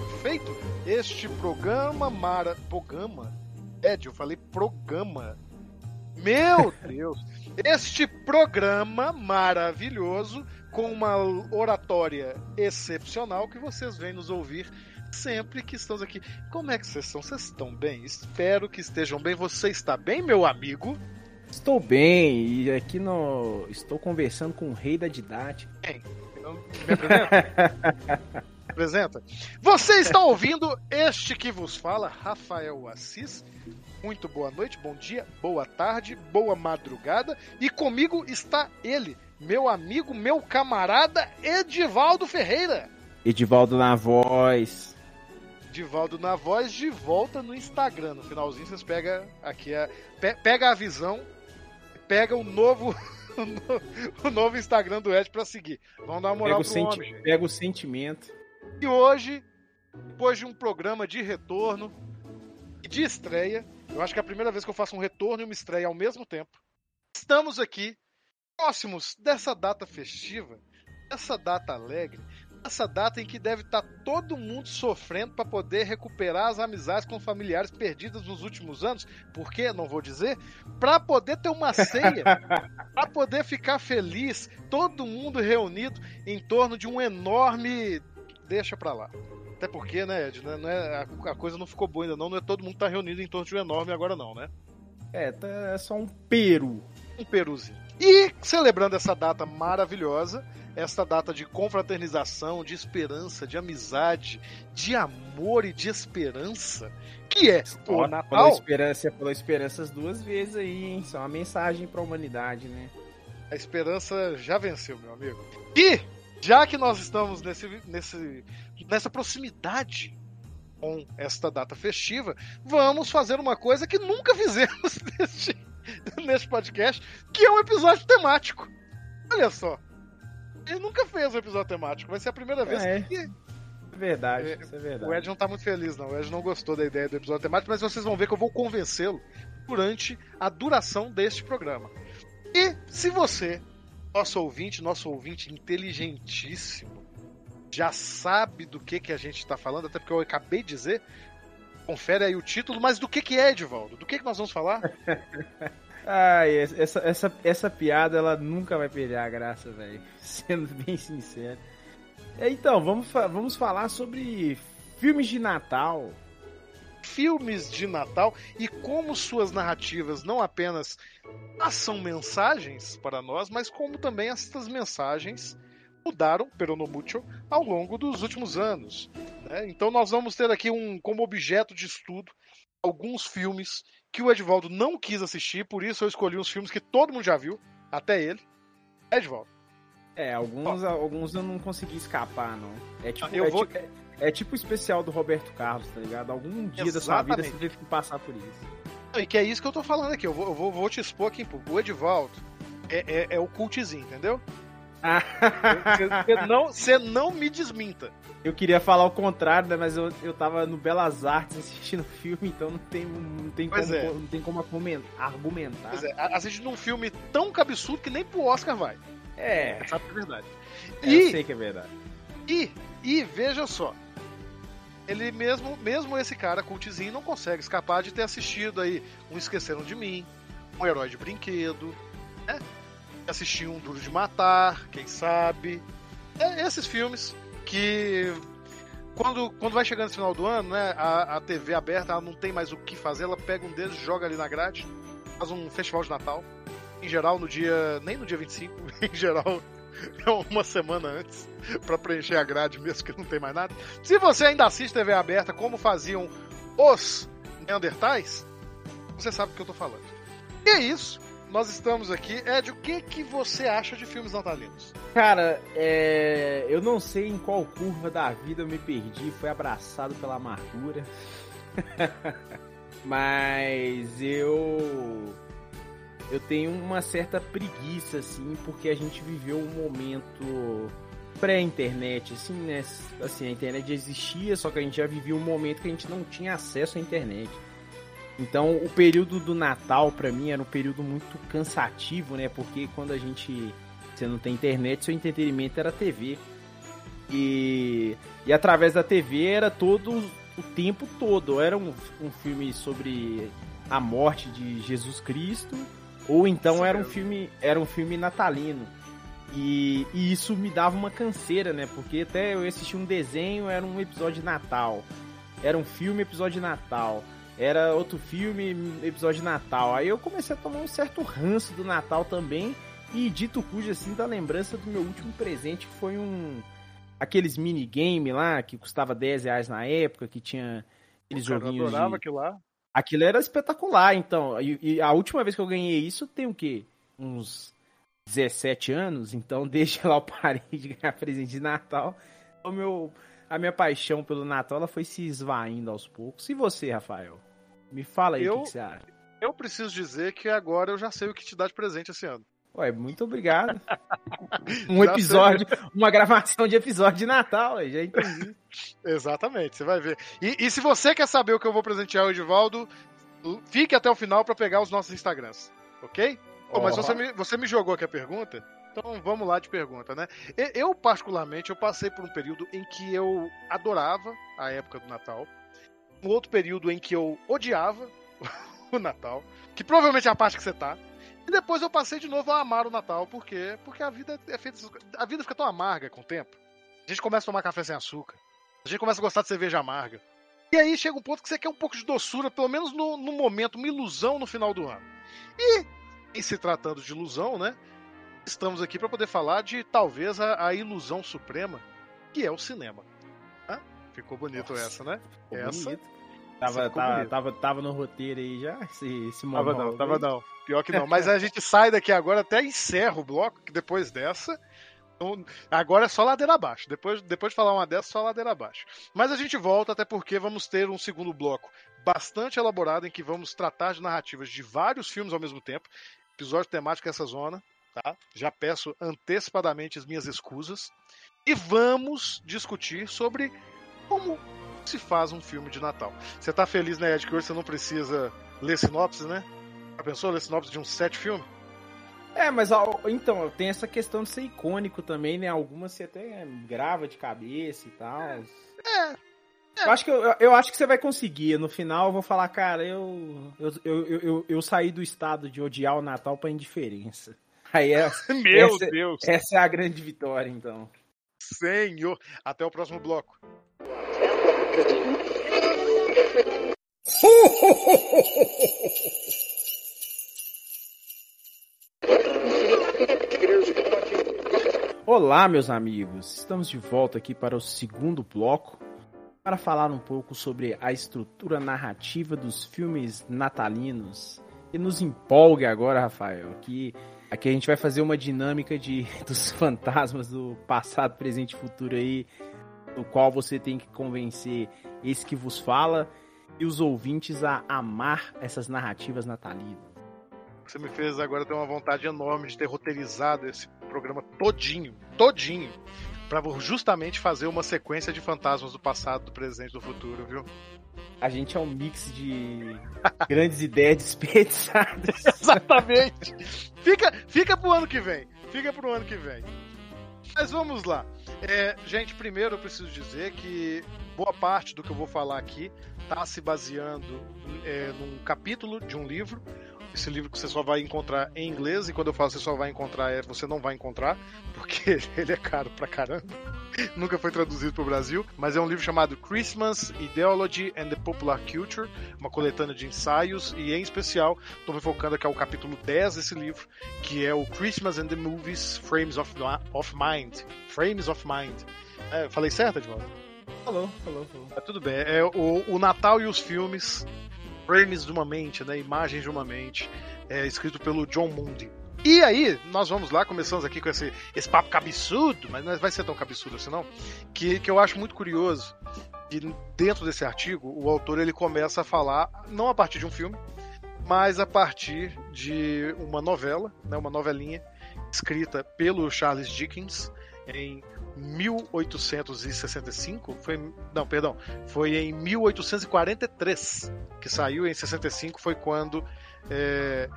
Perfeito. Este programa mara... Programa? Ed, eu falei programa. Meu Deus! Este programa maravilhoso com uma oratória excepcional que vocês vêm nos ouvir sempre que estamos aqui. Como é que vocês estão? Vocês estão bem? Espero que estejam bem. Você está bem, meu amigo? Estou bem e aqui no estou conversando com o rei da didática. Bem, me apresenta? Você está ouvindo este que vos fala, Rafael Assis. Muito boa noite, bom dia, boa tarde, boa madrugada. E comigo está ele, meu amigo, meu camarada Edivaldo Ferreira. Edivaldo na voz. Edivaldo na voz de volta no Instagram. No finalzinho vocês pegam aqui a. pe- Pega a visão, pega o novo. o no- O novo Instagram do Ed pra seguir. Vamos dar uma Pega moral o, pro senti- homem, pega o sentimento. E hoje, depois de um programa de retorno e de estreia, eu acho que é a primeira vez que eu faço um retorno e uma estreia ao mesmo tempo. Estamos aqui, próximos dessa data festiva, dessa data alegre, dessa data em que deve estar todo mundo sofrendo para poder recuperar as amizades com familiares perdidas nos últimos anos. Por quê? Não vou dizer. Para poder ter uma ceia, para poder ficar feliz, todo mundo reunido em torno de um enorme deixa pra lá. Até porque, né, Ed, né, não é, a, a coisa não ficou boa ainda não, não é todo mundo tá reunido em torno de um enorme agora não, né? É, tá, é só um peru. Um peruzinho. E celebrando essa data maravilhosa, essa data de confraternização, de esperança, de amizade, de amor e de esperança, que é o Falou Natal. esperança, você falou esperanças duas vezes aí, hein? Isso é uma mensagem pra humanidade, né? A esperança já venceu, meu amigo. E, já que nós estamos nesse, nesse, nessa proximidade com esta data festiva, vamos fazer uma coisa que nunca fizemos neste, neste podcast, que é um episódio temático. Olha só. Ele nunca fez um episódio temático, vai ser a primeira vez. É. que É verdade, É, isso é verdade. o Ed não tá muito feliz, não. O Ed não gostou da ideia do episódio temático, mas vocês vão ver que eu vou convencê-lo durante a duração deste programa. E se você, nosso ouvinte, nosso ouvinte inteligentíssimo, já sabe do que, que a gente está falando, até porque eu acabei de dizer, confere aí o título, mas do que, que é, Edivaldo? Do que, que nós vamos falar? Ai, essa, essa, essa piada, ela nunca vai perder a graça, velho. Sendo bem sincero. Então, vamos, vamos falar sobre filmes de Natal. Filmes de Natal e como suas narrativas não apenas passam mensagens para nós, mas como também estas mensagens mudaram, pero no mucho, ao longo dos últimos anos. né? Então nós vamos ter aqui um como objeto de estudo alguns filmes que o Edvaldo não quis assistir, por isso eu escolhi uns filmes que todo mundo já viu, até ele. Edvaldo. É, alguns, alguns eu não consegui escapar, não. É tipo, Eu é, vou- tipo, é, é tipo o especial do Roberto Carlos, tá ligado? Algum dia da sua vida Exatamente. você teve que passar por isso. E que é isso que eu tô falando aqui. Eu vou, eu vou, vou te expor aqui, pô. O Edvaldo é, é, é o cultizinho, entendeu? Você não, não me desminta. Eu queria falar o contrário, né? Mas eu, eu tava no Belas Artes assistindo o filme, então não tem, não tem, Pois como, é. não tem como argumen- argumentar. Pois é, a- assiste num filme tão cabeçudo que nem pro Oscar vai. É, Sabe que é verdade. é, eu E, sei que é verdade. e, e veja só. Ele mesmo, mesmo esse cara cultizinho não consegue escapar de ter assistido aí um Esqueceram de Mim, um Herói de Brinquedo, né? Assistir um Duro de Matar, quem sabe. É, esses filmes que quando, quando vai chegando no final do ano, né, a, a TV aberta ela não tem mais o que fazer, ela pega um deles, joga ali na grade, faz um festival de Natal, em geral no dia. nem no dia 25, em geral uma semana antes, para preencher a grade mesmo que não tem mais nada. Se você ainda assiste TV aberta, como faziam os Neandertais, você sabe do que eu tô falando. E é isso. Nós estamos aqui. Ed, o que, que você acha de filmes natalinos? Cara, é... eu não sei em qual curva da vida eu me perdi, foi abraçado pela amargura. Mas eu eu tenho uma certa preguiça assim, porque a gente viveu um momento pré-internet, assim, né? Assim, a internet existia, só que a gente já vivia um momento que a gente não tinha acesso à internet. Então, o período do Natal para mim era um período muito cansativo, né? Porque quando a gente você não tem internet, seu entretenimento era TV. E, e através da TV era todo o tempo todo. Era um, um filme sobre a morte de Jesus Cristo, ou então Sim, era um filme era um filme natalino. E, e, isso me dava uma canseira, né? Porque até eu assisti um desenho, era um episódio de Natal. Era um filme, episódio de Natal era outro filme, episódio de Natal. Aí eu comecei a tomar um certo ranço do Natal também. E dito cujo, assim, da lembrança do meu último presente, que foi um. Aqueles minigame lá, que custava 10 reais na época, que tinha aqueles Cara, joguinhos. Eu adorava de... aquilo lá. Aquilo era espetacular, então. E, e, a última vez que eu ganhei isso tem o quê? Uns 17 anos, então desde lá eu parei de ganhar presente de Natal. O meu a minha paixão pelo Natal ela foi se esvaindo aos poucos. E você, Rafael? Me fala aí eu, o que, que você acha. Eu preciso dizer que agora eu já sei o que te dar de presente esse ano. Ué, muito obrigado. um episódio, uma gravação de episódio de Natal, já entendi. Exatamente, você vai ver. E, e, se você quer saber o que eu vou presentear o Edivaldo, fique até o final para pegar os nossos Instagrams, ok? Oh, mas você me, você me jogou aqui a pergunta, então vamos lá de pergunta, né? Eu, particularmente, eu passei por um período em que eu adorava a época do Natal. Um outro período em que eu odiava o Natal, que provavelmente é a parte que você tá. E depois eu passei de novo a amar o Natal, por quê? Porque a vida é feita. A vida fica tão amarga com o tempo. A gente começa a tomar café sem açúcar. A gente começa a gostar de cerveja amarga. E aí chega um ponto que você quer um pouco de doçura, pelo menos no, no momento, uma ilusão no final do ano. E, em se tratando de ilusão, né? estamos aqui para poder falar de talvez a, a, ilusão suprema, que é o cinema. Ah, ficou bonito Nossa, essa, né? Essa. Bonito. Tava, tava, tava, tava, no roteiro aí já, esse, esse Tava não, tava não. Pior que não. Mas a gente sai daqui agora, até encerra o bloco, que depois dessa. Então, agora é só ladeira abaixo. Depois, depois de falar uma dessa, só ladeira abaixo. Mas a gente volta, até porque vamos ter um segundo bloco bastante elaborado em que vamos tratar de narrativas de vários filmes ao mesmo tempo. Episódio temático essa zona tá? Já peço antecipadamente as minhas escusas. E vamos discutir sobre como se faz um filme de Natal. Você tá feliz, né, Ed, que hoje você não precisa ler sinopse, né? Já pensou ler sinopse de um set filme? É, mas então, tem essa questão de ser icônico também, né? Algumas você até grava de cabeça e tal. É. é. Eu acho, que eu, eu, acho que você vai conseguir. No final eu vou falar, cara, eu, eu, eu, eu, eu saí do estado de odiar o Natal pra indiferença. Aí é, Meu essa, Deus! Essa é a grande vitória, então. Senhor! Até o próximo bloco. Olá, meus amigos! Estamos de volta aqui para o segundo bloco para falar um pouco sobre a estrutura narrativa dos filmes natalinos. E nos empolgue agora, Rafael, que Aqui a gente vai fazer uma dinâmica de dos fantasmas do passado, presente e futuro aí, no qual você tem que convencer esse que vos fala e os ouvintes a amar essas narrativas natalinas. Você me fez agora ter uma vontade enorme de ter roteirizado esse programa todinho, todinho, para justamente fazer uma sequência de fantasmas do passado, do presente e do futuro, viu? A gente é um mix de grandes ideias desperdiçadas. Exatamente. Fica, fica pro ano que vem. Fica pro ano que vem. Mas vamos lá. É, gente, primeiro eu preciso dizer que boa parte do que eu vou falar aqui está se baseando é, num capítulo de um livro. Esse livro que você só vai encontrar em inglês, e quando eu falo você só vai encontrar, é você não vai encontrar, porque ele é caro pra caramba. nunca foi traduzido para o Brasil, mas é um livro chamado Christmas, Ideology and the Popular Culture, uma coletânea de ensaios, e em especial estou me focando aqui ao capítulo 10 desse livro, que é o Christmas and the Movies, Frames of, of Mind. Frames of Mind. É, falei certo, Edvaldo? Falou, falou, falou. É, tudo bem. É o, o Natal e os filmes, Frames de uma Mente, né, Imagens de uma Mente, é, escrito pelo John Mundi. E aí, nós vamos lá, começamos aqui com esse, esse papo cabeçudo, mas não vai ser tão cabeçudo assim não, que, que eu acho muito curioso, que dentro desse artigo, o autor ele começa a falar, não a partir de um filme, mas a partir de uma novela, né, uma novelinha, escrita pelo Charles Dickens em 1865, foi, não, perdão, foi em 1843 que saiu, em 65 foi quando, é,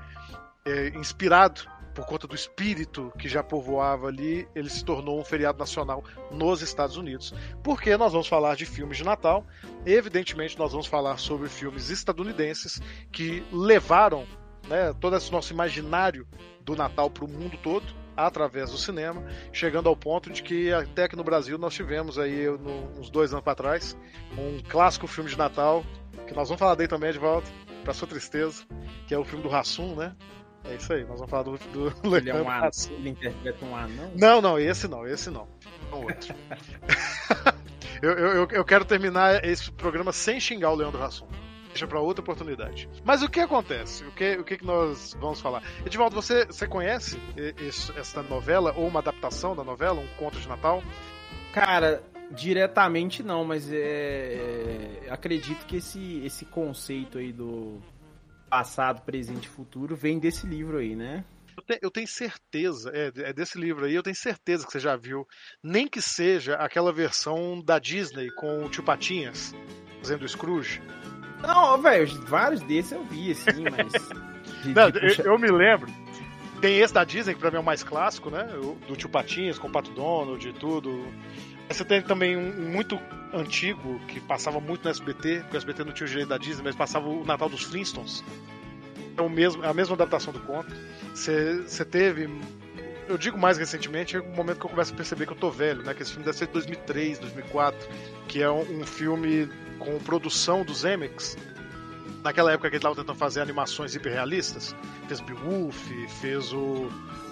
é, inspirado por conta do espírito que já povoava ali, ele se tornou um feriado nacional nos Estados Unidos. Porque nós vamos falar de filmes de Natal, evidentemente nós vamos falar sobre filmes estadunidenses que levaram né, todo esse nosso imaginário do Natal para o mundo todo através do cinema, chegando ao ponto de que até que no Brasil nós tivemos aí no, uns dois anos para trás um clássico filme de Natal que nós vamos falar dele também de volta para sua tristeza, que é o filme do Rassum, né? É isso aí, nós vamos falar do, do Ele é um anão, ele interpreta um anão? Não, não, esse não, esse não. Um outro. eu, eu, eu quero terminar esse programa sem xingar o Leandro Rassum. Deixa para outra oportunidade. Mas o que acontece? O que, o que nós vamos falar? Edivaldo, você, você conhece esse, essa novela, ou uma adaptação da novela, um conto de Natal? Cara, diretamente não, mas é, é, acredito que esse, esse conceito aí do passado, presente e futuro vem desse livro aí, né? Eu, te, eu tenho certeza, é, é, desse livro aí, eu tenho certeza que você já viu. Nem que seja aquela versão da Disney com o Tio Patinhas fazendo o Scrooge. Não, velho, vários desses eu vi, assim, mas. De, Não, de eu, eu, me lembro. Tem esse da Disney, que pra mim é o mais clássico, né? Do Tio Patinhas, com o Pato Donald e tudo. Você tem também um muito antigo que passava muito no SBT, porque o SBT não tinha o direito da Disney, mas passava o Natal dos Flintstones. É o mesmo, é a mesma adaptação do conto. Você teve. Eu digo mais recentemente, é o momento que eu começo a perceber que eu tô velho, né? Que esse filme deve ser de 2003, 2004, que é um, um filme com produção dos Zemeckis. Naquela época que ele estava tentando fazer animações hiperrealistas. Fez Beowulf, fez o,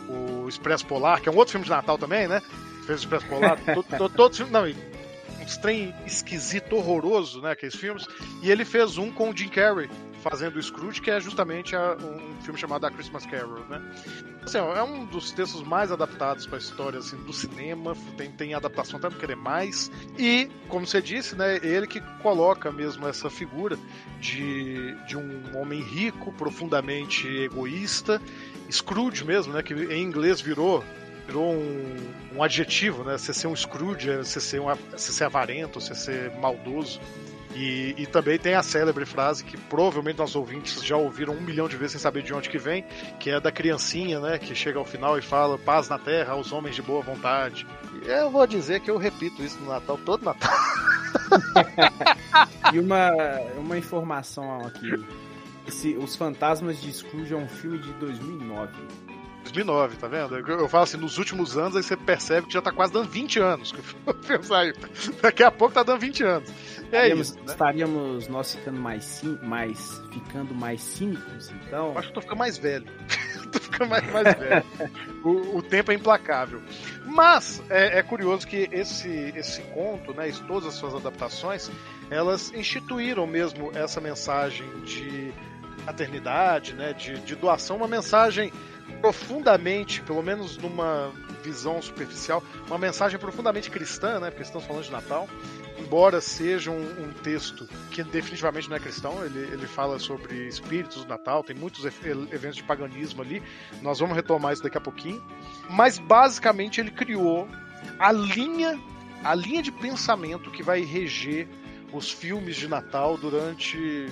o Expresso Polar, que é um outro filme de Natal também, né? Fez o Expresso Polar. Todos todo, não, uns trem esquisito, horroroso, né? Aqueles filmes. E ele fez um com o Jim Carrey fazendo o Scrooge, que é justamente a, um filme chamado A Christmas Carol, né? Assim, é um dos textos mais adaptados para a história assim, do cinema, tem, tem adaptação até querer mais. E, como você disse, né, ele que coloca mesmo essa figura de, de um homem rico, profundamente egoísta, Scrooge mesmo, né, que em inglês virou virou um, um adjetivo, né? Você ser um Scrooge, você ser, um, você ser avarento, você ser maldoso. E, e, também tem a célebre frase que provavelmente nossos ouvintes já ouviram um milhão de vezes sem saber de onde que vem, que é da criancinha, né, que chega ao final e fala paz na terra aos homens de boa vontade. E eu vou dizer que eu repito isso no Natal, todo Natal. e uma, uma informação aqui. Esse, Os Fantasmas de Scrooge é um filme de 2009. 2009, tá vendo? Eu falo assim, nos últimos anos, aí você percebe que já tá quase dando 20 anos saiu. Daqui a pouco tá dando 20 anos. É estaríamos, isso. Né? Estaríamos nós ficando mais, mais, ficando mais cínicos, então. Eu acho que tô ficando mais velho. tô ficando mais, mais velho. o, o, tempo é implacável. Mas é, é, curioso que esse, esse conto, né, todas as suas adaptações, elas instituíram mesmo essa mensagem de paternidade, né, de, de doação, uma mensagem profundamente, pelo menos numa visão superficial, uma mensagem profundamente cristã, né? Porque estamos falando de Natal. Embora seja um, um texto que definitivamente não é cristão, ele, ele fala sobre espíritos do Natal, tem muitos eventos de paganismo ali. Nós vamos retomar isso daqui a pouquinho. Mas basicamente ele criou a linha, a linha de pensamento que vai reger os filmes de Natal durante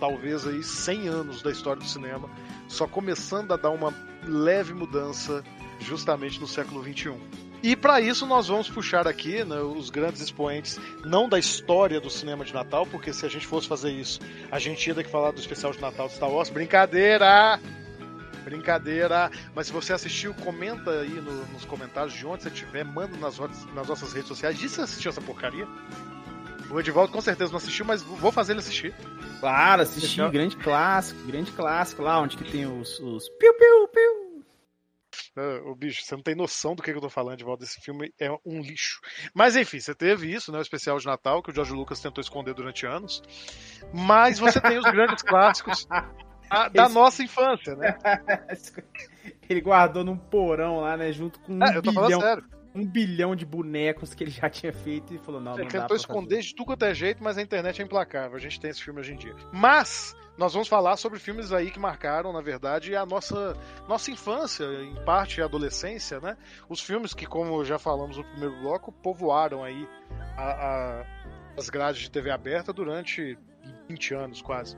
talvez aí 100 anos da história do cinema só começando a dar uma leve mudança justamente no século XXI. E para isso nós vamos puxar aqui né, os grandes expoentes, não da história do cinema de Natal, porque se a gente fosse fazer isso, a gente ia ter que falar do especial de Natal de Star Wars. Brincadeira! Brincadeira. Mas se você assistiu, comenta aí no- nos comentários de onde você estiver, manda nas, nossas- nas nossas redes sociais. Diz se assistiu essa porcaria. O Edivaldo com certeza não assistiu, mas vou fazer ele assistir. Claro, assisti, grande clássico, grande clássico lá, onde que tem os, os piu, piu, piu. O bicho, você não tem noção do que, que eu tô falando, Edivaldo. Esse filme é um lixo. Mas enfim, você teve isso, né? O especial de Natal, que o George Lucas tentou esconder durante anos. Mas você tem os grandes clássicos a- da Esse- nossa infância, né? Ele guardou num porão lá, né, junto com um É, eu tô falando bilhão, sério. Um bilhão de bonecos que ele já tinha feito e falou, não, não Ele tentou esconder de tudo quanto é jeito, mas a internet é implacável. A gente tem esse filme hoje em dia. Mas nós vamos falar sobre filmes aí que marcaram, na verdade, a nossa, nossa infância, em parte a adolescência, né? Os filmes que, como já falamos no primeiro bloco, povoaram aí a- a- as grades de TV aberta durante 20 anos quase.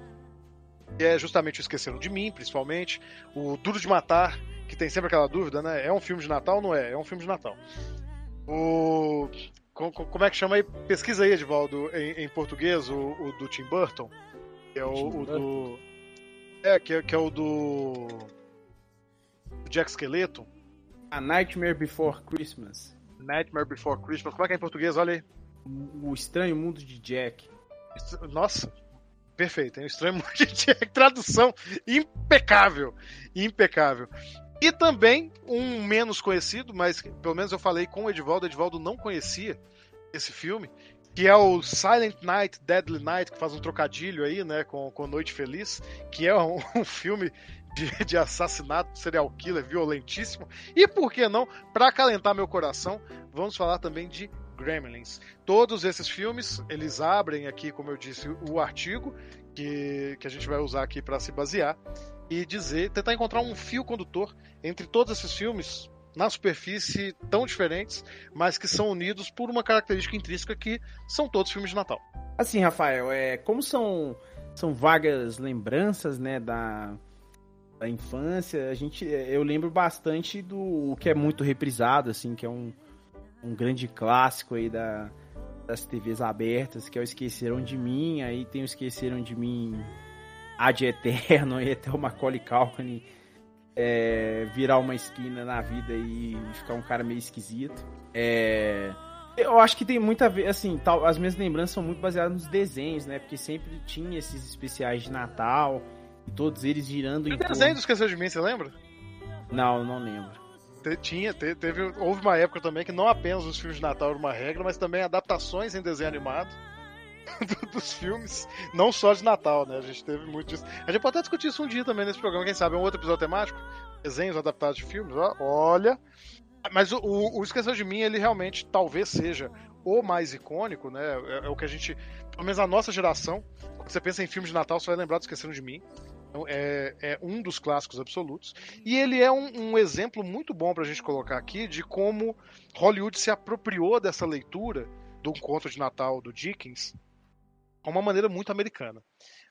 E é justamente o Esqueceram de Mim, principalmente. O Duro de Matar, que tem sempre aquela dúvida, né? É um filme de Natal ou não é? É um filme de Natal. O. co- co- Como é que chama aí? Pesquisa aí, Edvaldo, em, em português, o, o do Tim Burton. Que é o, o do. É, que é, que é o do. do Jack Skeleton. A Nightmare Before Christmas. Nightmare Before Christmas. Como é que é em português? Olha aí. O Estranho Mundo de Jack. Nossa, perfeito, hein? O Estranho Mundo de Jack. Tradução impecável. Impecável. E também um menos conhecido, mas pelo menos eu falei com o Edivaldo, o Edivaldo não conhecia esse filme, que é o Silent Night, Deadly Night, que faz um trocadilho aí, né, com, com Noite Feliz, que é um, um filme de, de assassinato, serial killer, violentíssimo. E por que não, para acalentar meu coração, vamos falar também de Gremlins. Todos esses filmes, eles abrem aqui, como eu disse, o artigo que, que a gente vai usar aqui para se basear e dizer, tentar encontrar um fio condutor entre todos esses filmes na superfície tão diferentes, mas que são unidos por uma característica intrínseca que são todos filmes de Natal. Assim, Rafael, é, como são, são vagas lembranças, né, da, da infância, a gente, eu lembro bastante do que é muito reprisado, assim, que é um, um grande clássico aí da, das TVs abertas, que é o Esqueceram de Mim, aí tem o Esqueceram de Mim Ad Eterno, e até o Macaulay Culkin é, virar uma esquina na vida e ficar um cara meio esquisito. É... Eu acho que tem muito a ver, assim, tal, as minhas lembranças são muito baseadas nos desenhos, né? Porque sempre tinha esses especiais de Natal, e todos eles girando em O torno... desenho do Esqueceu de Mim, você lembra? Não, não lembro. Te- Tinha, te- teve, houve uma época também que não apenas os filmes de Natal eram uma regra, mas também adaptações em desenho animado do- dos filmes, não só de Natal, né? A gente teve muito disso. A gente pode até discutir isso um dia também nesse programa, quem sabe, um outro episódio temático, desenhos adaptados de filmes, ó, olha. Mas o, o, o Esqueceu de Mim, ele realmente talvez seja o mais icônico, né? É, é o que a gente, pelo menos a nossa geração, quando você pensa em filmes de Natal, você vai lembrar do Esquecendo de Mim. Então, é, é um dos clássicos absolutos. E ele é um, um exemplo muito bom pra gente colocar aqui de como Hollywood se apropriou dessa leitura do conto de Natal do Dickens de uma maneira muito americana.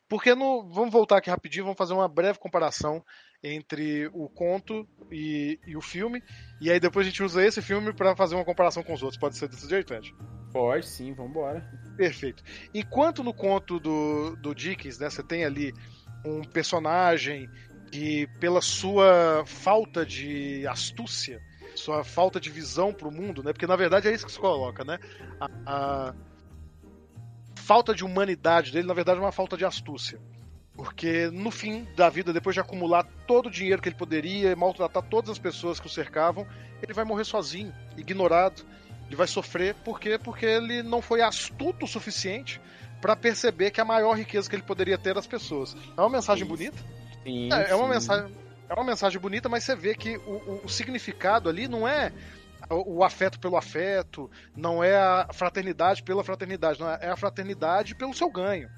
Porque no, vamos voltar aqui rapidinho, vamos fazer uma breve comparação entre o conto e, e o filme, e aí depois a gente usa esse filme para fazer uma comparação com os outros. Pode ser desse jeito, Ed? Pode sim, vambora. Perfeito. Enquanto no conto do, do Dickens, né, você tem ali um personagem que, pela sua falta de astúcia, sua falta de visão para o mundo, né, porque na verdade é isso que se coloca, né, a, a falta de humanidade dele, na verdade, é uma falta de astúcia. Porque no fim da vida, depois de acumular todo o dinheiro que ele poderia e maltratar todas as pessoas que o cercavam, ele vai morrer sozinho, ignorado. Ele vai sofrer por quê? Porque ele não foi astuto o suficiente para perceber que a maior riqueza que ele poderia ter era as pessoas. É uma mensagem bonita? Sim, É, é uma sim. mensagem, é uma mensagem bonita, mas você vê que o, o- o significado ali não é o, afeto pelo afeto, não é a fraternidade pela fraternidade, não é, é a fraternidade pelo seu ganho.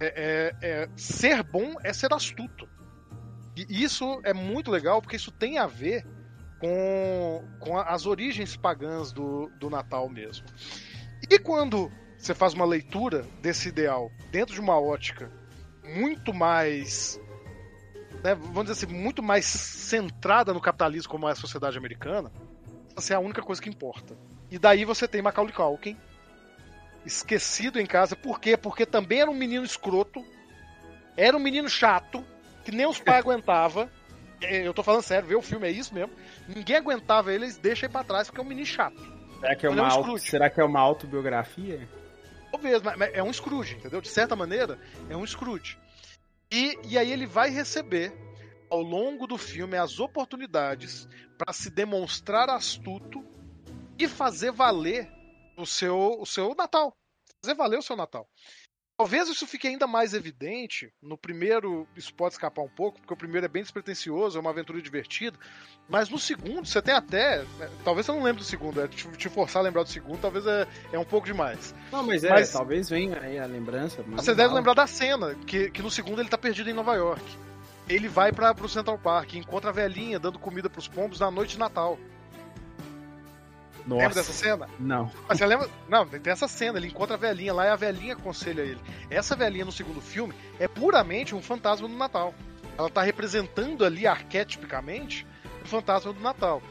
É, é- é- ser bom é ser astuto. E isso é muito legal porque isso tem a ver com, com as origens pagãs do, do Natal mesmo. E quando você faz uma leitura desse ideal dentro de uma ótica muito mais né, vamos dizer assim, muito mais centrada no capitalismo como é a sociedade americana, essa é a única coisa que importa. E daí você tem Macaulay Culkin esquecido em casa, por quê? Porque também era um menino escroto, era um menino chato, que nem os pais aguentava, É, Eu tô falando sério, ver o filme é isso mesmo. Ninguém aguentava ele, eles deixam ele pra trás porque é um menino chato. Será que é Ele é uma, um auto- será que é uma autobiografia? Talvez, mas é um Scrooge, entendeu? De certa maneira, é um Scrooge. E, e aí ele vai receber, ao longo do filme, as oportunidades para se demonstrar astuto e fazer valer o seu, o seu Natal. Fazer valer o seu Natal. Talvez isso fique ainda mais evidente no primeiro, isso pode escapar um pouco, porque o primeiro é bem despretensioso, é uma aventura divertida, mas no segundo você tem até, né, talvez você não lembre do segundo, é, te, te forçar a lembrar do segundo, talvez é, é um pouco demais. Não, mas é, Mas- talvez venha aí a lembrança. mas Você deve lembrar da cena, que, que no segundo ele tá perdido em Nova York. Ele vai para pro Central Park, encontra a velhinha dando comida pros pombos na noite de Natal. Lembra Nossa, dessa cena? não. Mas você lembra? Não, tem essa cena, ele encontra a velhinha lá e a velhinha aconselha ele. Essa velhinha no segundo filme é puramente um fantasma do Natal. Ela tá representando ali arquetipicamente o fantasma do Natal.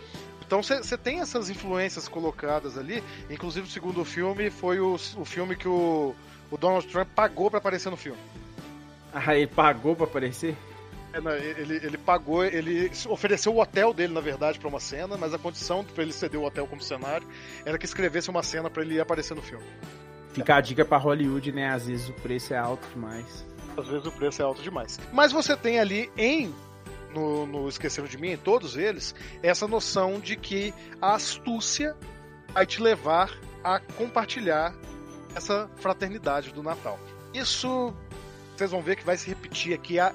Então você tem essas influências colocadas ali. Inclusive o segundo filme foi o, o filme que o, o Donald Trump pagou para aparecer no filme. Ah, ele pagou pra aparecer? É, Ele, ele pagou, ele ofereceu o hotel dele, na verdade, pra uma cena, mas a condição pra ele ceder o hotel como cenário era que escrevesse uma cena pra ele aparecer no filme. Fica a dica pra Hollywood, né? Às vezes o preço é alto demais. Às vezes o preço é alto demais. Mas você tem ali em no, no Esqueceram de Mim, em todos eles, essa noção de que a astúcia vai te levar a compartilhar essa fraternidade do Natal. Isso vocês vão ver que vai se repetir aqui a,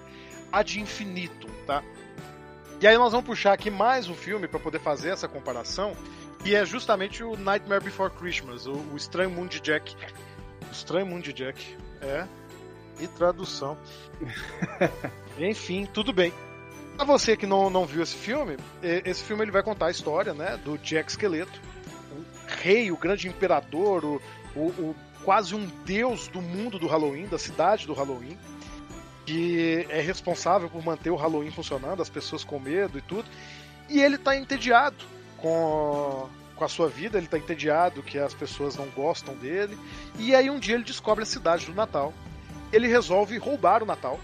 a de infinito, tá? E aí nós vamos puxar aqui mais um filme para poder fazer essa comparação, que é justamente o Nightmare Before Christmas, o, o Estranho Mundo de Jack. O Estranho Mundo de Jack, é. E tradução. Enfim, tudo bem. Pra você que não, não viu esse filme, esse filme ele vai contar a história, né, do Jack Esqueleto, o rei, o grande imperador, o, o, o quase um deus do mundo do Halloween, da cidade do Halloween, que é responsável por manter o Halloween funcionando, as pessoas com medo e tudo. E ele tá entediado com, com a sua vida, ele tá entediado que as pessoas não gostam dele. E aí um dia ele descobre a cidade do Natal. Ele resolve roubar o Natal,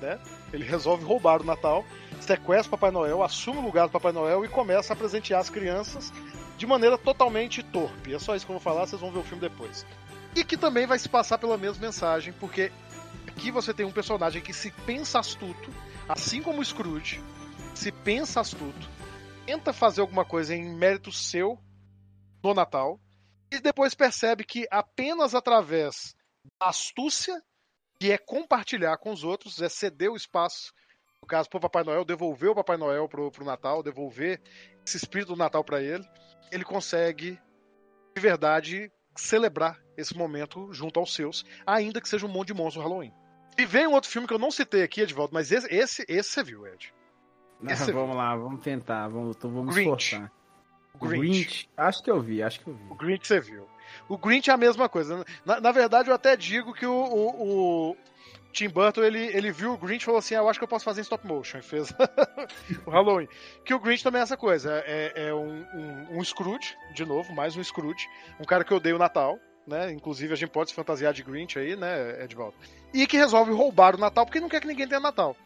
né? Ele resolve roubar o Natal, sequestra Papai Noel, assume o lugar do Papai Noel e começa a presentear as crianças de maneira totalmente torpe. É só isso que eu vou falar, vocês vão ver o filme depois. E que também vai se passar pela mesma mensagem, porque aqui você tem um personagem que se pensa astuto, assim como o Scrooge, se pensa astuto, tenta fazer alguma coisa em mérito seu no Natal, e depois percebe que apenas através da astúcia, que é compartilhar com os outros, é ceder o espaço, no caso, pro Papai Noel, devolver o Papai Noel pro, pro Natal, devolver esse espírito do Natal para ele, ele consegue, de verdade, celebrar esse momento junto aos seus, ainda que seja um monte de monstro Halloween. E vem um outro filme que eu não citei aqui, Edvaldo, mas esse, esse, esse você viu, Ed. Não, vamos lá, vamos tentar, vamos, então vamos Grinch. esforçar. O Grinch. Acho que eu vi, acho que eu vi. O Grinch você viu. O Grinch é a mesma coisa. Na, na verdade, eu até digo que o, o- o Tim Burton ele, ele viu o Grinch e falou assim: ah, Eu acho que eu posso fazer em stop motion. E fez o Halloween. Que o Grinch também é essa coisa. É, é um, um, um Scrooge, de novo, mais um Scrooge. Um cara que odeia o Natal. Né? Inclusive, a gente pode se fantasiar de Grinch aí, né, Edvaldo? E que resolve roubar o Natal porque não quer que ninguém tenha Natal.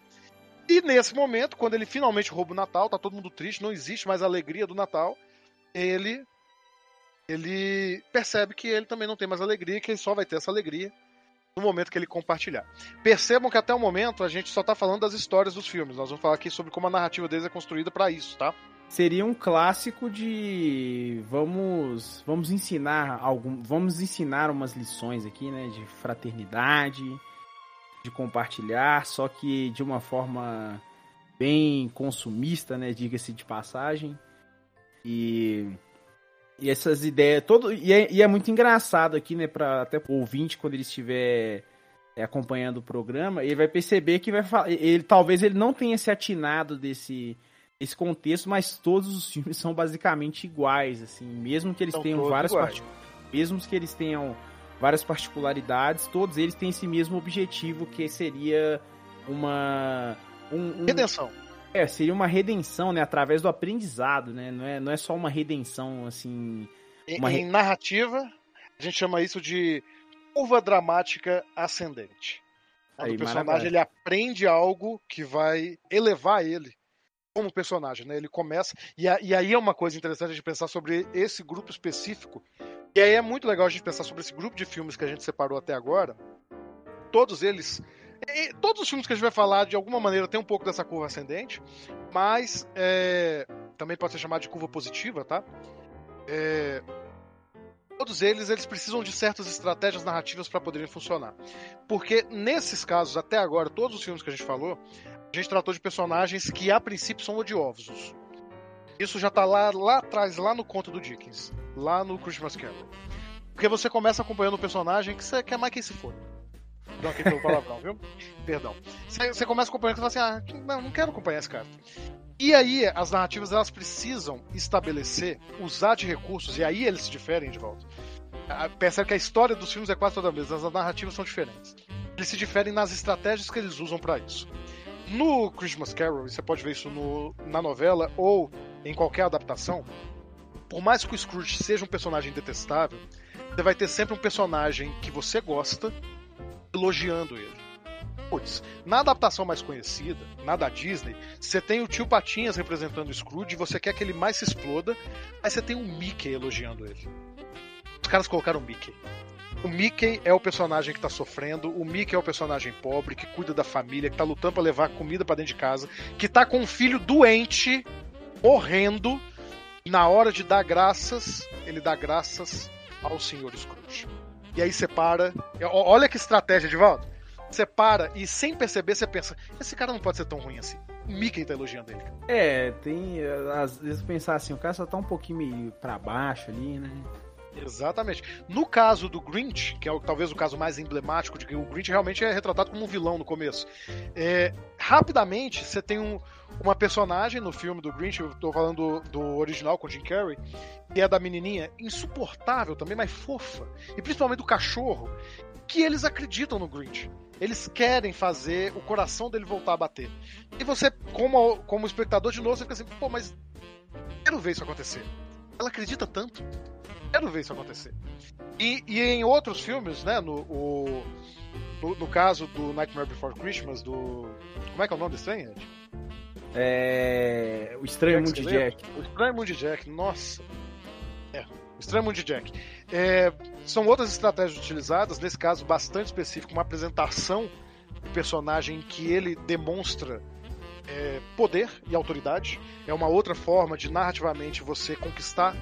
E nesse momento, quando ele finalmente rouba o Natal, tá todo mundo triste, não existe mais a alegria do Natal. Ele ele percebe que ele também não tem mais alegria que ele só vai ter essa alegria no momento que ele compartilhar. Percebam que até o momento a gente só tá falando das histórias dos filmes. Nós vamos falar aqui sobre como a narrativa deles é construída para isso, tá? Seria um clássico de vamos vamos ensinar algum, vamos ensinar umas lições aqui, né, de fraternidade, de compartilhar, só que de uma forma bem consumista, né, diga-se de passagem. E e essas ideias, todo e é, e é muito engraçado aqui, né, para até o ouvinte quando ele estiver é, acompanhando o programa, ele vai perceber que vai ele talvez ele não tenha se atinado desse esse contexto, mas todos os filmes são basicamente iguais, assim, mesmo que eles São tenham várias iguais. parti- mesmo que eles tenham várias particularidades, todos eles têm esse mesmo objetivo que seria uma um, um- Redenção. é, seria uma redenção, né, através do aprendizado, né? Não é, não é só uma redenção assim, Em, Uma re- em narrativa, a gente chama isso de curva dramática ascendente. Quando Aí, o personagem maravilha. ele aprende algo que vai elevar ele como personagem, né? Ele começa. E, a, e aí é uma coisa interessante de pensar sobre esse grupo específico. E aí é muito legal a gente pensar sobre esse grupo de filmes que a gente separou até agora. Todos eles. e todos os filmes que a gente vai falar, de alguma maneira, tem um pouco dessa curva ascendente, mas é, também pode ser chamado de curva positiva, tá? É, todos eles eles precisam de certas estratégias narrativas para poderem funcionar. Porque nesses casos, até agora, todos os filmes que a gente falou, a gente tratou de personagens que a princípio são odiosos. Isso já tá lá, lá atrás, lá no conto do Dickens, lá no Christmas Carol. Porque você começa acompanhando um personagem que você quer mais que se for. Não, aqui pelo palavrão, viu? Perdão. Você, você começa acompanhando e fala assim: ah, não, não quero acompanhar esse cara. E aí, as narrativas elas precisam estabelecer, usar de recursos, e aí eles se diferem de volta. Percebe que a história dos filmes é quase toda a mesma, as narrativas são diferentes. Eles se diferem nas estratégias que eles usam para isso. No Christmas Carol, você pode ver isso no, na novela ou em qualquer adaptação, por mais que o Scrooge seja um personagem detestável, você vai ter sempre um personagem que você gosta elogiando ele. Putz, na adaptação mais conhecida, na da Disney, você tem o tio Patinhas representando o Scrooge, você quer que ele mais se exploda, aí você tem o Mickey elogiando ele. Os caras colocaram o Mickey. O Mickey é o personagem que tá sofrendo, o Mickey é o personagem pobre, que cuida da família, que tá lutando para levar comida para dentro de casa, que tá com um filho doente, morrendo, na hora de dar graças, ele dá graças ao Senhor Scrooge. E aí você para. Olha que estratégia, volta. Você para e sem perceber você pensa: esse cara não pode ser tão ruim assim. O Mickey tá elogiando ele. É, tem. Às vezes pensar assim, o cara só tá um pouquinho meio pra baixo ali, né? Exatamente. No caso do Grinch, que é o, talvez o caso mais emblemático de que o Grinch realmente é retratado como um vilão no começo. É, rapidamente, você tem um, uma personagem no filme do Grinch, eu tô falando do, do, original com Jim Carrey, que é da menininha, insuportável também, mas fofa. E principalmente do cachorro, que eles acreditam no Grinch. Eles querem fazer o coração dele voltar a bater. E você, como, como espectador, de novo, você fica assim, pô, mas quero ver isso acontecer. Ela acredita tanto quero ver isso acontecer. E, e em outros filmes, né? No, o, no, no, caso do Nightmare Before Christmas, do. Como é que é o nome desse trem, Ed? É. O Estranho Mundo de Jack. O Estranho Mundo de Jack, nossa. É, o Estranho Mundo de Jack. É, são outras estratégias utilizadas, nesse caso bastante específico, uma apresentação do personagem que ele demonstra é, poder e autoridade. É uma outra forma de narrativamente você conquistar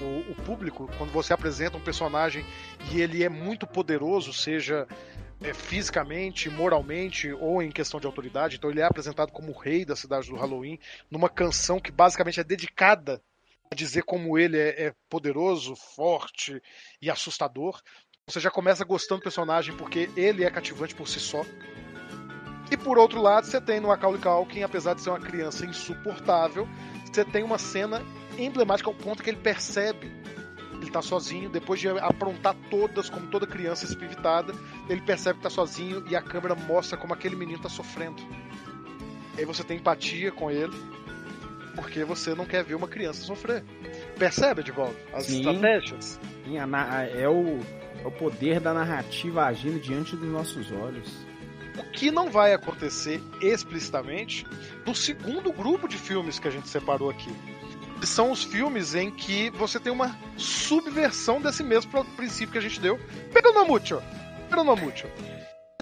o, o, público, quando você apresenta um personagem e ele é muito poderoso, seja é, fisicamente, moralmente ou em questão de autoridade, então ele é apresentado como o rei da cidade do Halloween, numa canção que basicamente é dedicada a dizer como ele é, é poderoso, forte e assustador. Você já começa gostando do personagem porque ele é cativante por si só. E por outro lado, você tem no Macaulay Culkin, apesar de ser uma criança insuportável, você tem uma cena emblemática ao ponto que ele percebe ele tá sozinho, depois de aprontar todas, como toda criança espivitada, ele percebe que tá sozinho e a câmera mostra como aquele menino tá sofrendo. E aí você tem empatia com ele, porque você não quer ver uma criança sofrer. Percebe, de volta as Sim. estratégias? Sim, é, o, é o poder da narrativa agindo diante dos nossos olhos. O que não vai acontecer explicitamente no segundo grupo de filmes que a gente separou aqui são os filmes em que você tem uma subversão desse mesmo princípio que a gente deu. Pero no mucho. Pero no mucho.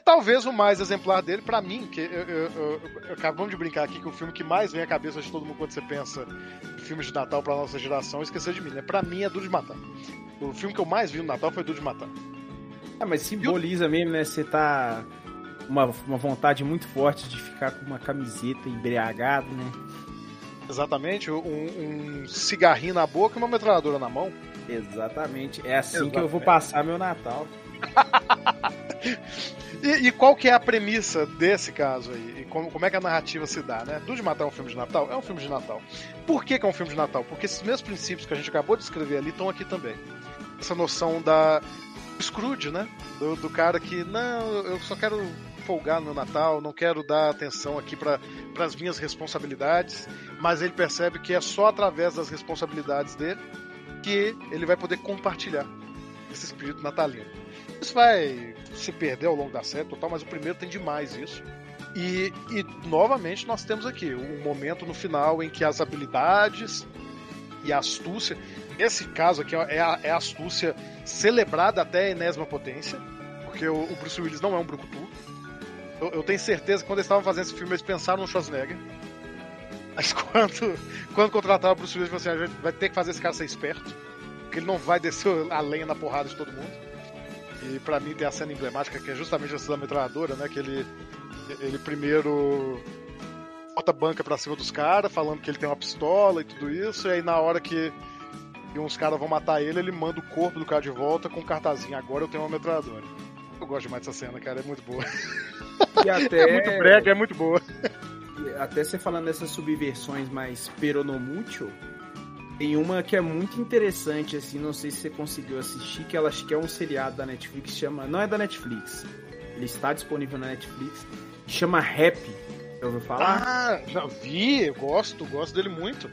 Talvez o mais exemplar dele, para mim, que eu, eu, eu, acabamos de brincar aqui que o filme que mais vem à cabeça de todo mundo quando você pensa em filmes de Natal pra nossa geração é Esquecer de Mim, né? Pra mim é Duro de Matar. O filme que eu mais vi no Natal foi Duro de Matar. Ah, mas simboliza mesmo, né? Você tá uma, uma vontade muito forte de ficar com uma camiseta embriagado, né? Exatamente, um, um, cigarrinho na boca e uma metralhadora na mão. Exatamente, é assim Exatamente. que eu vou passar meu Natal. e, e, qual que é a premissa desse caso aí? E como, como é que a narrativa se dá, né? Do de Matar é um filme de Natal? É um filme de Natal. Por que, que é um filme de Natal? Porque esses mesmos princípios que a gente acabou de escrever ali estão aqui também. Essa noção da Scrooge, né? Do, do cara que, não, eu só quero folgar no Natal, não quero dar atenção aqui para as minhas responsabilidades, mas ele percebe que é só através das responsabilidades dele que ele vai poder compartilhar esse espírito natalino. Isso vai se perder ao longo da série total, mas o primeiro tem demais isso. E, e novamente nós temos aqui um momento no final em que as habilidades e a astúcia, nesse caso aqui é a, é a astúcia celebrada até a enésima potência, porque o, o Bruce Willis não é um brucutu. Eu, eu, tenho certeza que quando eles estavam fazendo esse filme eles pensaram no Schwarzenegger. Mas quando, quando contrataram o Bruce Willis, assim, a gente vai ter que fazer esse cara ser esperto, porque ele não vai descer a lenha na porrada de todo mundo. E para mim tem a cena emblemática que é justamente essa da metralhadora, né? Que ele ele primeiro bota banca pra cima dos caras, falando que ele tem uma pistola e tudo isso, e aí na hora que uns caras vão matar ele, ele manda o corpo do cara de volta com um cartazinho. Agora eu tenho uma metralhadora. Eu gosto demais dessa cena, cara, é muito boa. E até... É muito brega, é muito boa. Até você falando dessas subversões mais peronomútil, tem uma que é muito interessante, assim, não sei se você conseguiu assistir, que ela acho que é um seriado da Netflix, chama. Não é da Netflix. Ele está disponível na Netflix chama Rap. Já ouviu falar? Ah, já vi, eu gosto, gosto dele muito.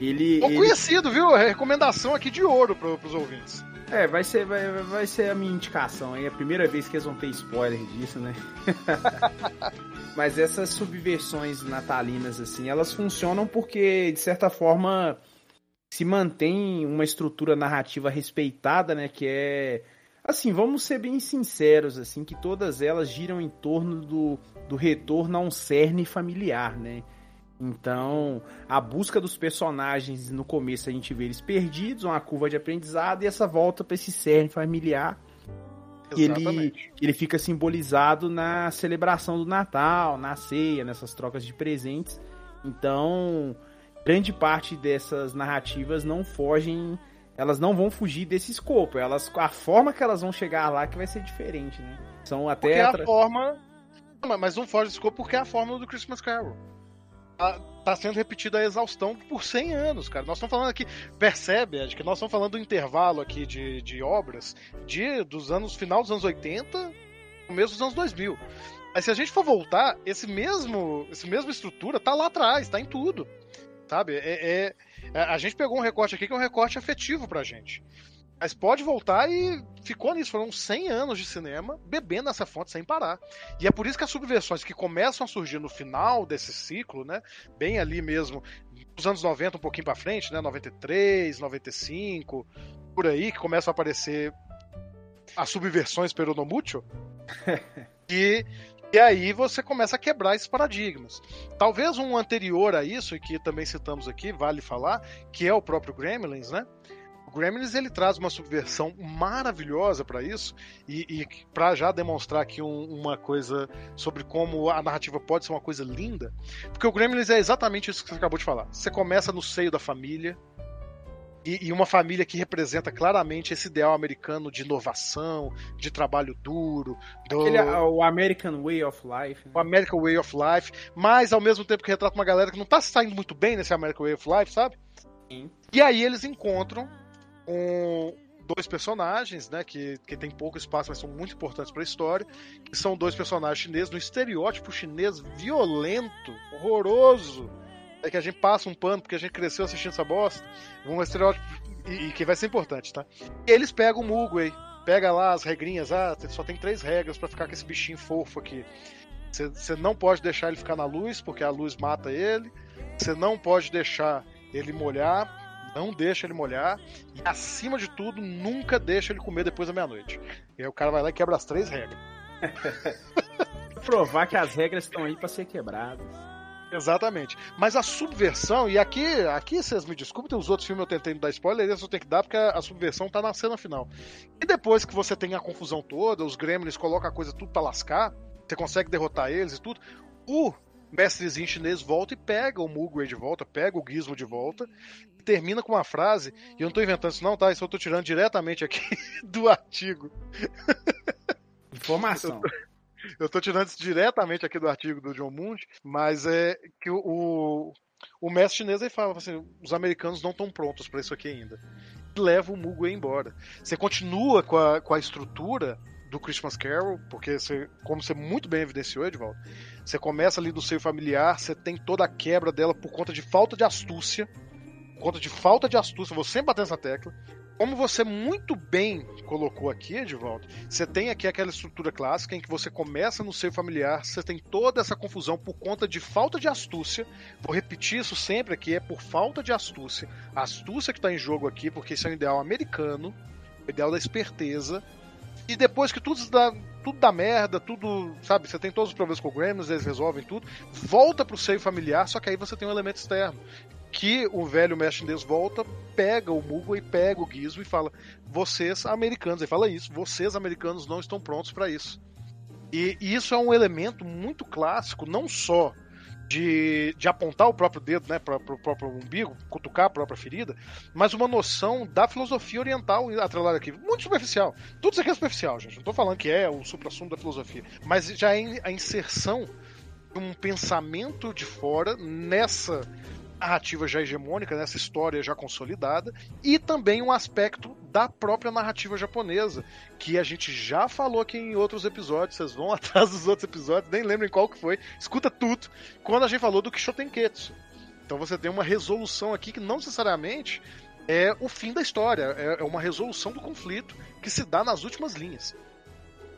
Ele. Bom ele... conhecido, viu? Recomendação aqui de ouro pro, pros ouvintes. É, vai ser, vai, vai ser a minha indicação aí. É a primeira vez que eles vão ter spoiler disso, né? Mas essas subversões natalinas, assim, elas funcionam porque, de certa forma, se mantém uma estrutura narrativa respeitada, né? Que é Assim, vamos ser bem sinceros, assim, que todas elas giram em torno do, do retorno a um cerne familiar, né? Então, a busca dos personagens no começo a gente vê eles perdidos, uma curva de aprendizado e essa volta para esse cerne familiar. Que ele, ele fica simbolizado na celebração do Natal, na ceia, nessas trocas de presentes. Então, grande parte dessas narrativas não fogem elas não vão fugir desse escopo. Elas, a forma que elas vão chegar lá que vai ser diferente, né? São até. Porque atra... a forma. Mas não foge do escopo porque é a fórmula do Christmas Carol. Tá, tá sendo repetida a exaustão por 100 anos, cara. Nós estamos falando aqui, percebe, Ed, que nós estamos falando do intervalo aqui de, de obras de, dos anos, final dos anos 80, começo dos anos 2000. Mas se a gente for voltar, esse mesmo, esse mesmo estrutura tá lá atrás, tá em tudo. Sabe? É, é, a gente pegou um recorte aqui que é um recorte afetivo pra gente. Mas pode voltar e ficou nisso. Foram 100 anos de cinema bebendo essa fonte sem parar. E é por isso que as subversões que começam a surgir no final desse ciclo, né? Bem ali mesmo, nos anos 90, um pouquinho para frente, né? 93, 95, por aí, que começam a aparecer as subversões peronomútil. e e aí você começa a quebrar esses paradigmas. Talvez um anterior a isso, e que também citamos aqui, vale falar, que é o próprio Gremlins, né? O Gremlins ele traz uma subversão maravilhosa para isso e, e para já demonstrar aqui um, uma coisa sobre como a narrativa pode ser uma coisa linda, porque o Gremlins é exatamente isso que você acabou de falar. Você começa no seio da família, e, e, uma família que representa claramente esse ideal americano de inovação, de trabalho duro. Do... Aquele, o American Way of Life. Né? O American Way of Life, mas ao mesmo tempo que retrata uma galera que não tá saindo muito bem nesse American Way of Life, sabe? Sim. E aí eles encontram um, dois personagens, né, que, que tem pouco espaço, mas são muito importantes para a história, que são dois personagens chineses no estereótipo chinês violento, horroroso, é que a gente passa um pano porque a gente cresceu assistindo essa bosta. Um estereótipo. E, e que vai ser importante, tá? E eles pegam o Mugway, pega lá as regrinhas, ah, só tem três regras para ficar com esse bichinho fofo aqui. Você não pode deixar ele ficar na luz, porque a luz mata ele. Você não pode deixar ele molhar, não deixa ele molhar. E acima de tudo, nunca deixa ele comer depois da meia-noite. E aí o cara vai lá e quebra as três regras. Provar que as regras estão aí para ser quebradas. Exatamente. Mas a subversão, e aqui, aqui vocês me desculpem, tem os outros filmes eu tentei não dar spoiler, esse eu tenho que dar porque a subversão tá na cena final. E depois que você tem a confusão toda, os gremlins colocam a coisa tudo pra lascar, você consegue derrotar eles e tudo, o mestrezinho chinês volta e pega o Mugway de volta, pega o Gizmo de volta, e termina com uma frase, e eu não tô inventando isso não, tá? Isso eu tô tirando diretamente aqui do artigo. Informação. Eu tô tirando isso diretamente aqui do artigo do John Mundi, mas é que o, o, mestre chinês aí fala assim: os americanos não estão prontos para isso aqui ainda. E leva o Mugo embora. Você continua com a, com a estrutura do Christmas Carol, porque você, como você muito bem evidenciou, Edvaldo, você começa ali do seio familiar, você tem toda a quebra dela por conta de falta de astúcia, por conta de falta de astúcia, vou sempre bater nessa tecla, como você muito bem colocou aqui, Edvaldo, você tem aqui aquela estrutura clássica em que você começa no seio familiar, você tem toda essa confusão por conta de falta de astúcia. Vou repetir isso sempre aqui, é por falta de astúcia. A astúcia que está em jogo aqui, porque isso é um ideal americano, o ideal da esperteza. E depois que tudo dá, tudo dá merda, tudo, sabe, você tem todos os problemas com o Gremlins, eles resolvem tudo, volta pro seio familiar, só que aí você tem um elemento externo que o velho mestre Deus volta, pega o Mugo e pega o Gizmo e fala: vocês americanos, ele fala isso, vocês americanos não estão prontos para isso. E, e, isso é um elemento muito clássico, não só de, de apontar o próprio dedo né, para o próprio umbigo, cutucar a própria ferida, mas uma noção da filosofia oriental atrelada aqui. Muito superficial. Tudo isso aqui é superficial, gente. Não estou falando que é o supra-sumo da filosofia, mas já é a inserção de um pensamento de fora nessa narrativa já hegemônica, nessa história já consolidada, e também um aspecto da própria narrativa japonesa, que a gente já falou aqui em outros episódios, vocês vão atrás dos outros episódios, nem lembrem qual que foi, escuta tudo, quando a gente falou do Kishotenketsu. Então você tem uma resolução aqui que não necessariamente é o fim da história, é, é uma resolução do conflito que se dá nas últimas linhas.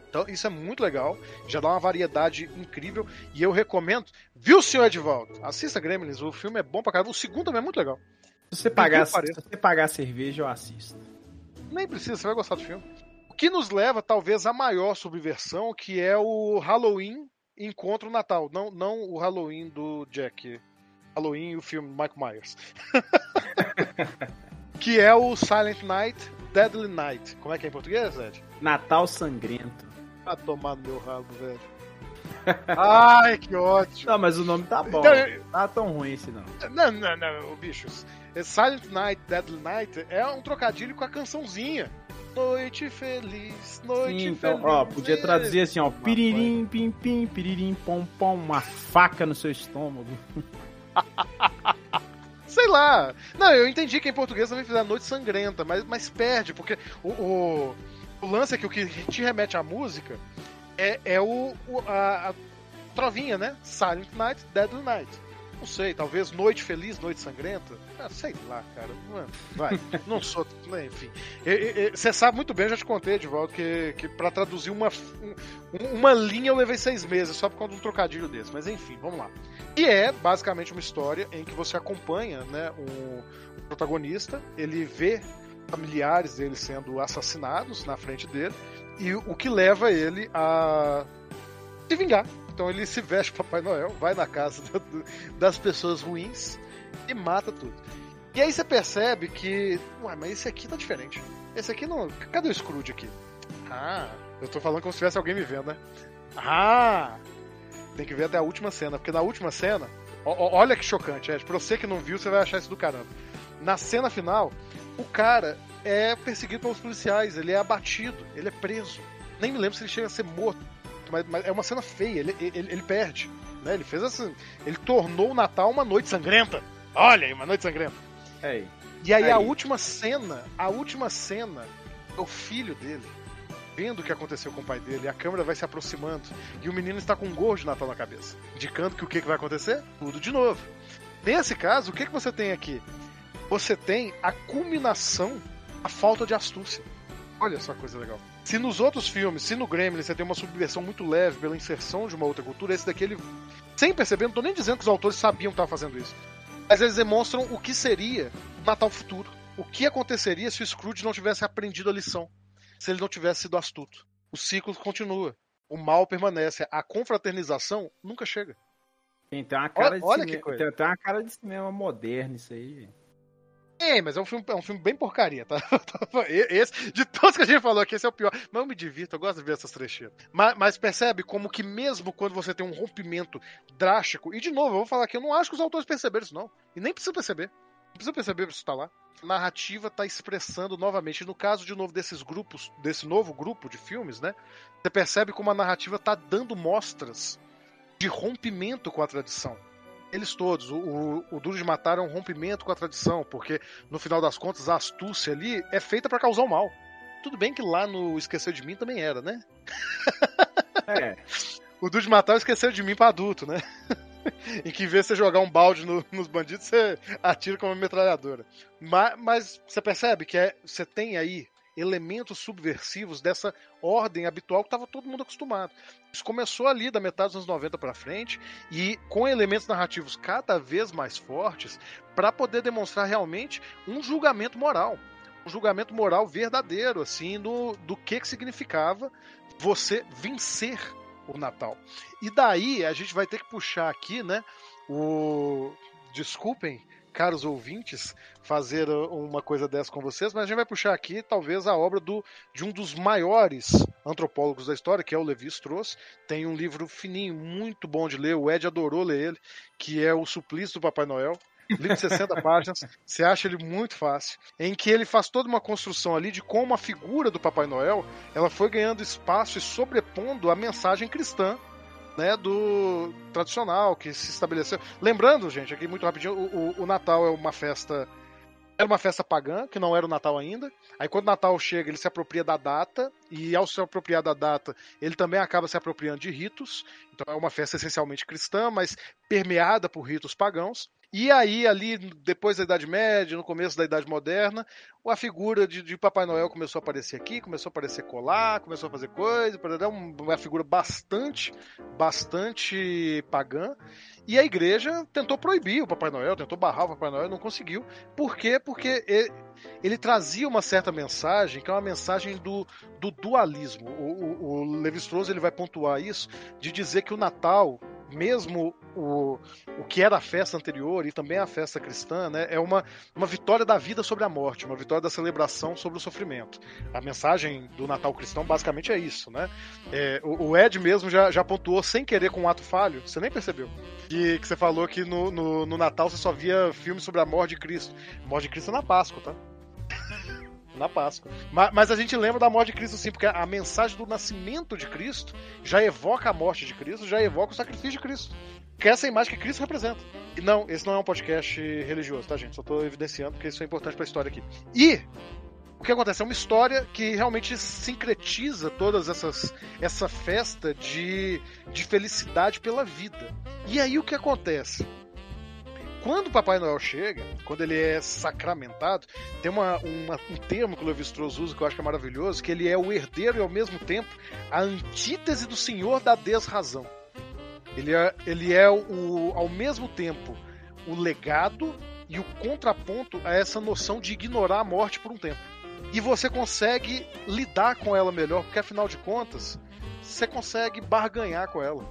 Então, isso é muito legal, já dá uma variedade incrível e eu recomendo. Viu, senhor Edvaldo? Assista Gremlins, o filme é bom pra caramba, o segundo também é muito legal. Se você pagar, se você pagar cerveja, eu assisto. Nem precisa, você vai gostar do filme. O que nos leva, talvez, à maior subversão, que é o Halloween Encontro Natal. Não, não o Halloween do Jack. Halloween e o filme Michael Myers. que é o Silent Night, Deadly Night. Como é que é em português, Ed? Natal Sangrento. Ah, tomar no meu rabo, velho. Ai, que ótimo. Não, mas o nome tá bom. Então, não tá tão ruim esse não. Não, não, não, bichos. Silent Night, Deadly Night é um trocadilho com a cançãozinha. Noite feliz, noite Sim, então, feliz. Ó, podia traduzir assim, ó. Piririm, pim, pim, piririm, pom, pom, uma faca no seu estômago. Sei lá. Não, eu entendi que em português também fizeram Noite Sangrenta, mas, mas perde, porque o, o o lance é que o que te remete à música é, é o, o a, a, trovinha, né? Silent Night, Deadly Night. Não sei, talvez Noite Feliz, Noite Sangrenta. Ah, sei lá, cara. Vai, não sou. Né, enfim. Você sabe muito bem, eu já te contei de volta que, que para traduzir uma, uma linha eu levei seis meses, só por conta de um trocadilho desse. Mas enfim, vamos lá. E é basicamente uma história em que você acompanha né, o protagonista, ele vê familiares dele sendo assassinados na frente dele, e o que leva ele a se vingar. Então ele se veste Papai Noel, vai na casa das pessoas ruins e mata tudo. E aí você percebe que, ué, mas esse aqui tá diferente. Esse aqui não. Cadê o Scrooge aqui? Ah, eu tô falando como se tivesse alguém me vendo, né? Ah! Tem que ver até a última cena, porque na última cena, olha que chocante, Ed. Pra você que não viu, você vai achar isso do caramba. Na cena final, o cara é perseguido pelos policiais, ele é abatido, ele é preso. Nem me lembro se ele chega a ser morto, mas, mas é uma cena feia, ele, ele, ele perde. Né? Ele fez assim, ele tornou o Natal uma noite sangrenta. Olha aí, uma noite sangrenta. É. E aí, aí a última cena, a última cena é o filho dele vendo o que aconteceu com o pai dele, a câmera vai se aproximando e o menino está com um gorro de Natal na cabeça, indicando que o que, que vai acontecer? Tudo de novo. Nesse caso, o que, que você tem aqui? Você tem a culminação a falta de astúcia. Olha só coisa legal. Se nos outros filmes, se no Gremlin você tem uma subversão muito leve pela inserção de uma outra cultura, esse daqui ele. Sem perceber, não tô nem dizendo que os autores sabiam que estavam fazendo isso. Mas eles demonstram o que seria o Natal futuro. O que aconteceria se o Scrooge não tivesse aprendido a lição. Se ele não tivesse sido astuto. O ciclo continua. O mal permanece. A confraternização nunca chega. Tem, tem uma cara olha, de olha cinema, que coisa. Tem, tem uma cara de cinema moderno isso aí. É, mas é um filme, é um filme bem porcaria, tá? Esse, de todos que a gente falou aqui, esse é o pior. Mas eu me divirto, eu gosto de ver essas trecheiras. Mas, mas, percebe como que mesmo quando você tem um rompimento drástico, e de novo, eu vou falar aqui, eu não acho que os autores perceberam isso, não. E nem precisa perceber. Não precisa perceber isso tá lá. A narrativa tá expressando novamente. No caso, de novo, desses grupos, desse novo grupo de filmes, né? Você percebe como a narrativa tá dando mostras de rompimento com a tradição eles todos. O, o, o, Duro de Matar é um rompimento com a tradição, porque no final das contas a astúcia ali é feita para causar o mal. Tudo bem que lá no Esqueceu de Mim também era, né? É. o Duro de Matar esqueceu de mim para adulto, né? em que em vez de você jogar um balde no, nos bandidos, você atira com uma metralhadora. Mas, mas você percebe que é, você tem aí elementos subversivos dessa ordem habitual que estava todo mundo acostumado. Isso começou ali da metade dos anos 90 para frente e com elementos narrativos cada vez mais fortes para poder demonstrar realmente um julgamento moral, um julgamento moral verdadeiro assim do, do que que significava você vencer o Natal. E daí a gente vai ter que puxar aqui, né, o desculpem caros ouvintes, fazer uh, uma coisa dessa com vocês, mas a gente vai puxar aqui talvez a obra do, de um dos maiores antropólogos da história, que é o Levi Strauss. Tem um livro fininho, muito bom de ler, o Ed adorou ler ele, que é O Suplício do Papai Noel. Livro de 60 páginas, você acha ele muito fácil, em que ele faz toda uma construção ali de como a figura do Papai Noel ela foi ganhando espaço e sobrepondo a mensagem cristã né, do tradicional que se estabeleceu. Lembrando, gente, aqui muito rapidinho, o, o, o Natal é uma festa era uma festa pagã, que não era o Natal ainda. Aí quando o Natal chega, ele se apropria da data, e ao se apropriar da data, ele também acaba se apropriando de ritos. Então é uma festa essencialmente cristã, mas permeada por ritos pagãos. E aí, ali, depois da Idade Média, no começo da Idade Moderna, a figura de, de, Papai Noel começou a aparecer aqui, começou a aparecer colar, começou a fazer coisa, uma figura bastante, bastante pagã. E a igreja tentou proibir o Papai Noel, tentou barrar o Papai Noel, não conseguiu. Por quê? Porque ele, ele trazia uma certa mensagem, que é uma mensagem do, do dualismo. O, o, o Levi Strauss ele vai pontuar isso, de dizer que o Natal mesmo o, o que era a festa anterior e também a festa cristã, né, é uma, uma vitória da vida sobre a morte, uma vitória da celebração sobre o sofrimento. A mensagem do Natal cristão basicamente é isso, né? É, o, o, Ed mesmo já, já pontuou sem querer com um ato falho, você nem percebeu, que, que você falou que no, no, no Natal você só via filmes sobre a morte de Cristo. Morte de Cristo é na Páscoa, tá? Na Páscoa. Mas, mas, a gente lembra da morte de Cristo sim, porque a mensagem do nascimento de Cristo já evoca a morte de Cristo, já evoca o sacrifício de Cristo. Que é essa imagem que Cristo representa. E não, esse não é um podcast religioso, tá, gente? Só tô evidenciando porque isso é importante pra história aqui. E o que acontece? É uma história que realmente sincretiza todas essas essa festa de, de felicidade pela vida. E aí o que acontece? Quando o Papai Noel chega, quando ele é sacramentado, tem uma, uma, um termo que o Levi Strauss usa que eu acho que é maravilhoso, que ele é o herdeiro e ao mesmo tempo a antítese do Senhor da desrazão. Ele é, ele é o, ao mesmo tempo o legado e o contraponto a essa noção de ignorar a morte por um tempo. E você consegue lidar com ela melhor, porque afinal de contas, você consegue barganhar com ela.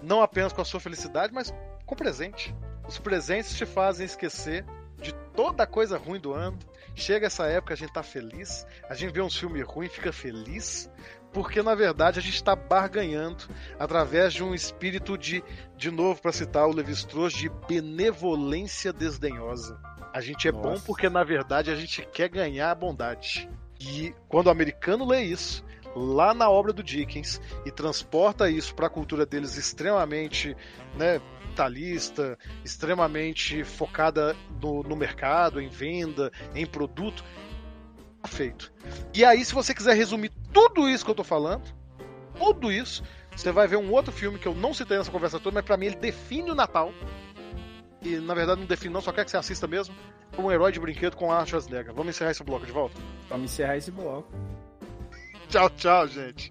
Não apenas com a sua felicidade, mas com presente. Os presentes te fazem esquecer de toda coisa ruim do ano. Chega essa época, a gente tá feliz, a gente vê uns filmes ruins, fica feliz, porque na verdade a gente está barganhando através de um espírito de, de novo para citar o Levi Strauss, de benevolência desdenhosa. A gente é Nossa. bom porque na verdade a gente quer ganhar a bondade. E quando o americano lê isso, lá na obra do Dickens e transporta isso para a cultura deles extremamente né, capitalista, extremamente focada no, no mercado, em venda, em produto. Feito. E aí, se você quiser resumir tudo isso que eu tô falando, tudo isso, você vai ver um outro filme que eu não citei nessa conversa toda, mas para mim ele define o Natal. E na verdade não define, não, só quer que você assista mesmo. Um herói de brinquedo com Arnold Schwarzenegger. Vamos encerrar esse bloco de volta? Vamos encerrar esse bloco. tchau, tchau, gente.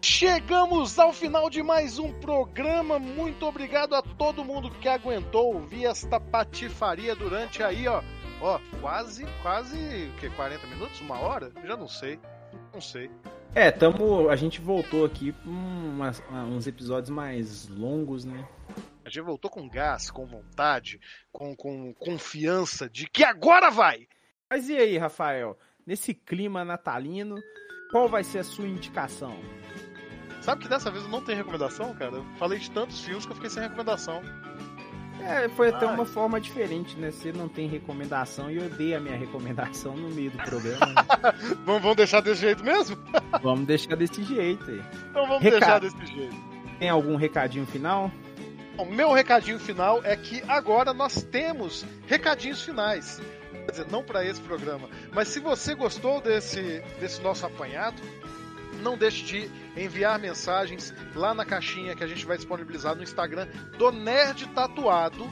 Chegamos ao final de mais um programa. Muito obrigado a todo mundo que aguentou ouvir esta patifaria durante aí, ó. Ó, quase, quase, o quê? 40 minutos? Uma hora? Já não sei. Não sei. É, tamo, a gente voltou aqui com umas- uns episódios mais longos, né? A gente voltou com gás, com vontade, com, com confiança de que agora vai! Mas e aí, Rafael? Nesse clima natalino, qual vai ser a sua indicação? Sabe que dessa vez eu não tenho recomendação, cara? Eu falei de tantos filmes que eu fiquei sem recomendação. É, foi até Ai. uma forma diferente, né? Você não tem recomendação e eu dei a minha recomendação no meio do programa. né? Vamos, vamos deixar desse jeito mesmo? vamos deixar desse jeito aí. Então vamos Recado. deixar desse jeito. Tem algum recadinho final? O meu recadinho final é que agora nós temos recadinhos finais. Quer dizer, não para esse programa, mas se você gostou desse, desse nosso apanhado, não deixe de enviar mensagens lá na caixinha que a gente vai disponibilizar no Instagram do Nerd Tatuado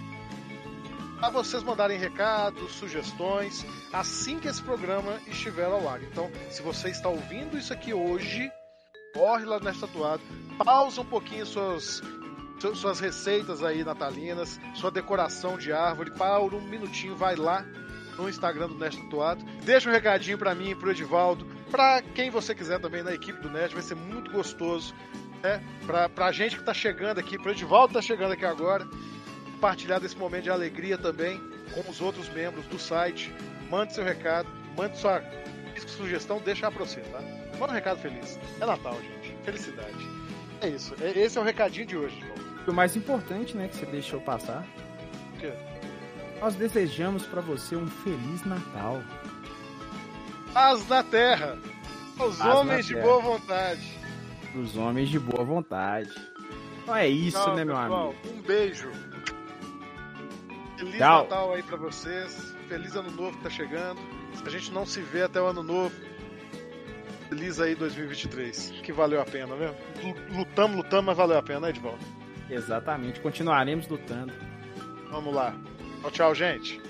para vocês mandarem recados, sugestões, assim que esse programa estiver ao ar. Então, se você está ouvindo isso aqui hoje, corre lá no Nerd Tatuado, pausa um pouquinho suas su- suas receitas aí natalinas, sua decoração de árvore, para um minutinho, vai lá no Instagram do Nerd Tatuado, deixa um recadinho pra mim e pro Edivaldo, pra quem você quiser também na equipe do Nerd, vai ser muito gostoso, né? Pra, pra gente que tá chegando aqui, pro Edivaldo que tá chegando aqui agora, compartilhar desse momento de alegria também com os outros membros do site, mande seu recado, mande sua sugestão, deixa pra você, tá? Manda um recado feliz. É Natal, gente. Felicidade. É isso. É- Esse é o recadinho de hoje, Edivaldo. O mais importante, né, que você deixou passar. O quê? Nós desejamos pra você um feliz Natal. Paz na terra. Aos Paz homens de terra. boa vontade. Pros homens de boa vontade. Então é isso, Tchau, né, meu pessoal. amigo? Um beijo. Feliz Tchau. Natal aí pra vocês. Feliz ano novo que tá chegando. Se a gente não se vê até o ano novo, feliz aí 2023. Que valeu a pena, né? Lu- Lutamos, lutamos, mas valeu a pena, né, Edvaldo? Exatamente. Continuaremos lutando. Vamos lá. Tchau, tchau, gente.